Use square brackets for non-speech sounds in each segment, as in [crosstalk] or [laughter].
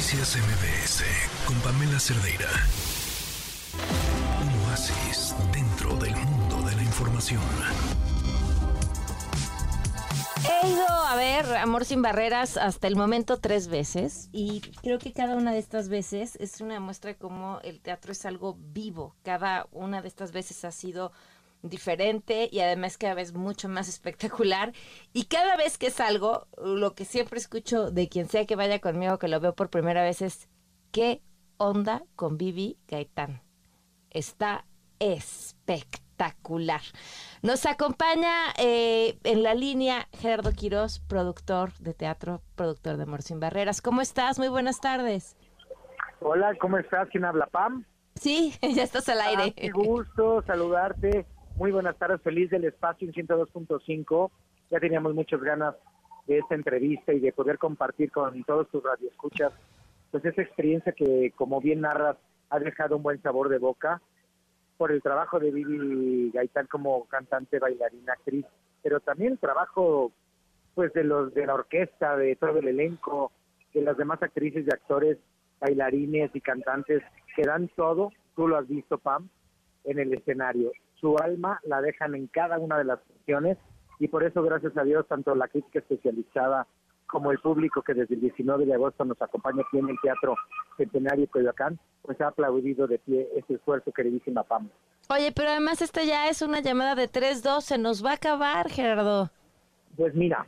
Noticias MBS con Pamela Cerdeira. Un oasis dentro del mundo de la información. He ido a ver Amor sin Barreras hasta el momento tres veces y creo que cada una de estas veces es una muestra de cómo el teatro es algo vivo. Cada una de estas veces ha sido diferente y además cada vez mucho más [laughs] espectacular. Y cada vez que salgo, lo que siempre escucho de quien sea que vaya conmigo, que lo veo por primera vez, es ¿qué onda con Vivi Gaitán? Está espectacular. Nos acompaña eh, en la línea Gerardo Quirós, productor de teatro, productor de Amor Sin Barreras. ¿Cómo estás? Muy buenas tardes. Hola, ¿cómo estás? ¿Quién habla, Pam? Sí, [laughs] ya estás al aire. Ah, qué gusto saludarte. Muy buenas tardes, feliz del espacio en 102.5. Ya teníamos muchas ganas de esta entrevista y de poder compartir con todos tus radioescuchas pues esa experiencia que, como bien narras, ha dejado un buen sabor de boca por el trabajo de Vivi Gaitán como cantante, bailarina, actriz, pero también el trabajo pues de los de la orquesta, de todo el elenco, de las demás actrices y actores, bailarines y cantantes que dan todo, tú lo has visto Pam, en el escenario. Su alma la dejan en cada una de las funciones y por eso gracias a Dios tanto la crítica especializada como el público que desde el 19 de agosto nos acompaña aquí en el Teatro Centenario Coyoacán, pues ha aplaudido de pie este esfuerzo, queridísima Pam. Oye, pero además esta ya es una llamada de 3-2, se nos va a acabar, Gerardo. Pues mira,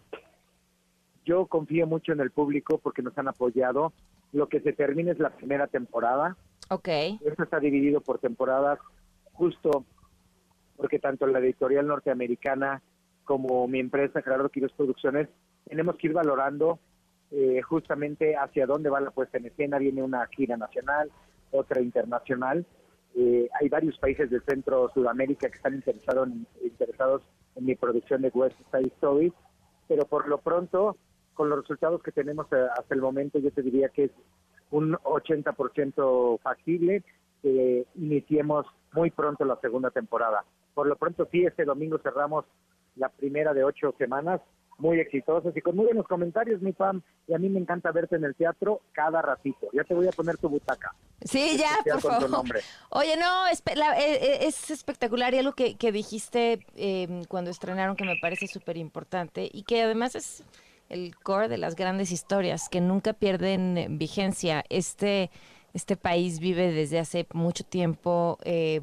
yo confío mucho en el público porque nos han apoyado. Lo que se termina es la primera temporada. Ok. Esto está dividido por temporadas, justo porque tanto la editorial norteamericana como mi empresa, Gerardo Quiroz Producciones, tenemos que ir valorando eh, justamente hacia dónde va la puesta en escena. Viene una gira nacional, otra internacional. Eh, hay varios países del centro Sudamérica que están interesados en, interesados en mi producción de West Side Stories, pero por lo pronto, con los resultados que tenemos eh, hasta el momento, yo te diría que es un 80% factible que iniciemos muy pronto la segunda temporada. Por lo pronto, sí, este domingo cerramos la primera de ocho semanas muy exitosos y con muy buenos comentarios, mi Pam. Y a mí me encanta verte en el teatro cada ratito. Ya te voy a poner tu butaca. Sí, ya, por favor. Oye, no, es, eh, eh, es, espectacular y algo que, que dijiste eh, cuando estrenaron que me parece súper importante y que además es el core de las grandes historias que nunca pierden vigencia. Este este país vive desde hace mucho tiempo eh,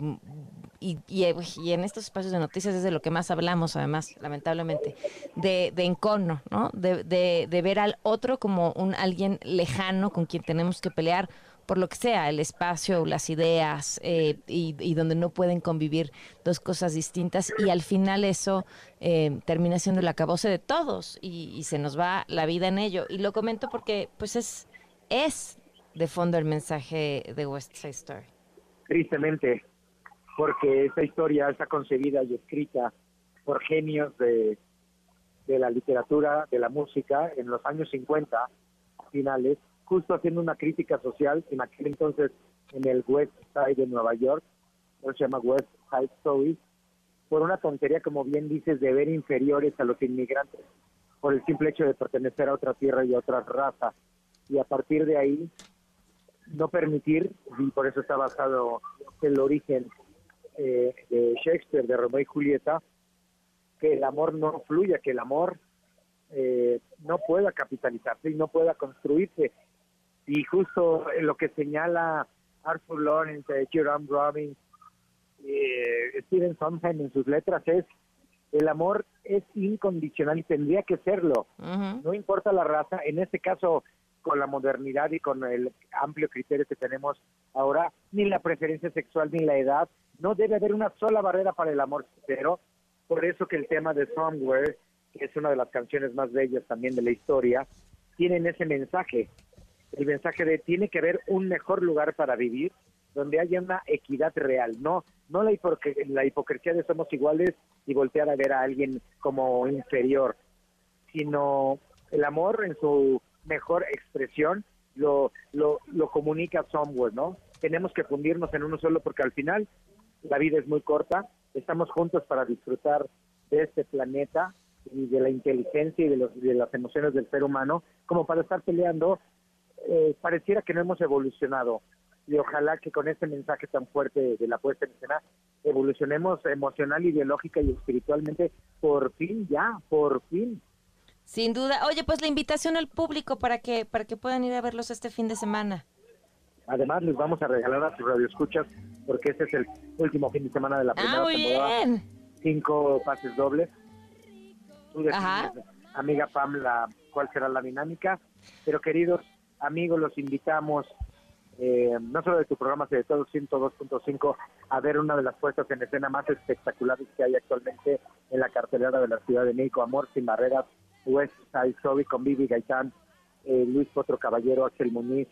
y, y, en estos espacios de noticias es de lo que más hablamos, además, lamentablemente, de, de encono, ¿no? De, de, ver al otro como un alguien lejano con quien tenemos que pelear por lo que sea, el espacio, las ideas, eh, y, donde no pueden convivir dos cosas distintas, y al final eso eh, termina siendo el acabose de todos, y, y, se nos va la vida en ello. Y lo comento porque, pues, es, es de fondo el mensaje de West Side Story. Tristemente, porque esta historia está concebida y escrita por genios de, de la literatura, de la música, en los años 50 finales, justo haciendo una crítica social en aquel entonces en el West Side de Nueva York, se llama West Side Story, por una tontería, como bien dices, de ver inferiores a los inmigrantes, por el simple hecho de pertenecer a otra tierra y a otra raza. Y a partir de ahí no permitir, y por eso está basado el origen eh, de Shakespeare, de Romeo y Julieta, que el amor no fluya, que el amor eh, no pueda capitalizarse y no pueda construirse. Y justo lo que señala Arthur Lawrence, Jerome Robbins, eh, Stephen Sondheim en sus letras es el amor es incondicional y tendría que serlo. No importa la raza, en este caso con la modernidad y con el amplio criterio que tenemos ahora, ni la preferencia sexual ni la edad, no debe haber una sola barrera para el amor pero Por eso que el tema de Somewhere, que es una de las canciones más bellas también de la historia, tienen ese mensaje, el mensaje de tiene que haber un mejor lugar para vivir, donde haya una equidad real, no no la, la hipocresía de somos iguales y voltear a ver a alguien como inferior, sino el amor en su mejor expresión lo, lo, lo comunica somewhere, ¿no? Tenemos que fundirnos en uno solo porque al final la vida es muy corta, estamos juntos para disfrutar de este planeta y de la inteligencia y de, los, de las emociones del ser humano, como para estar peleando eh, pareciera que no hemos evolucionado y ojalá que con este mensaje tan fuerte de la puesta en escena evolucionemos emocional, ideológica y espiritualmente por fin ya, por fin. Sin duda. Oye, pues la invitación al público para que para que puedan ir a verlos este fin de semana. Además, les vamos a regalar a sus radioescuchas, porque este es el último fin de semana de la primera ah, muy temporada. Bien. Cinco pases dobles. Tú amiga Pamela, cuál será la dinámica. Pero queridos amigos, los invitamos, eh, no solo de tu programa, sino de todo 102.5, a ver una de las puestas en escena más espectaculares que hay actualmente en la cartelera de la Ciudad de México, Amor sin barreras, West Side Story con Vivi Gaitán, eh, Luis Potro Caballero, Axel Muniz,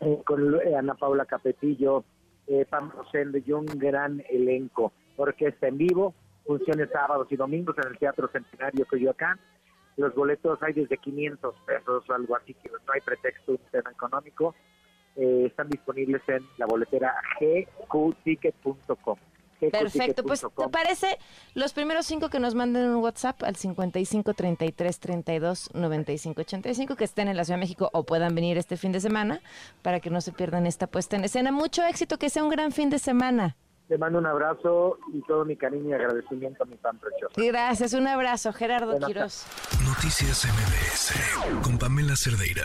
eh, con eh, Ana Paula Capetillo, eh, Pam Rosende y un gran elenco. Orquesta en vivo, funciones sábados y domingos en el Teatro Centenario Coyoacán. Los boletos hay desde 500 pesos o algo así, no hay pretexto un tema económico. Están disponibles en la boletera gqticket.com. Perfecto, pues ¿te parece los primeros cinco que nos manden un WhatsApp al 55 33 32 95 85 que estén en la Ciudad de México o puedan venir este fin de semana para que no se pierdan esta puesta en escena? Mucho éxito, que sea un gran fin de semana. Te mando un abrazo y todo mi cariño y agradecimiento a mi tan precioso. Gracias, un abrazo, Gerardo Quiroz. Noticias MBS con Pamela Cerdeira.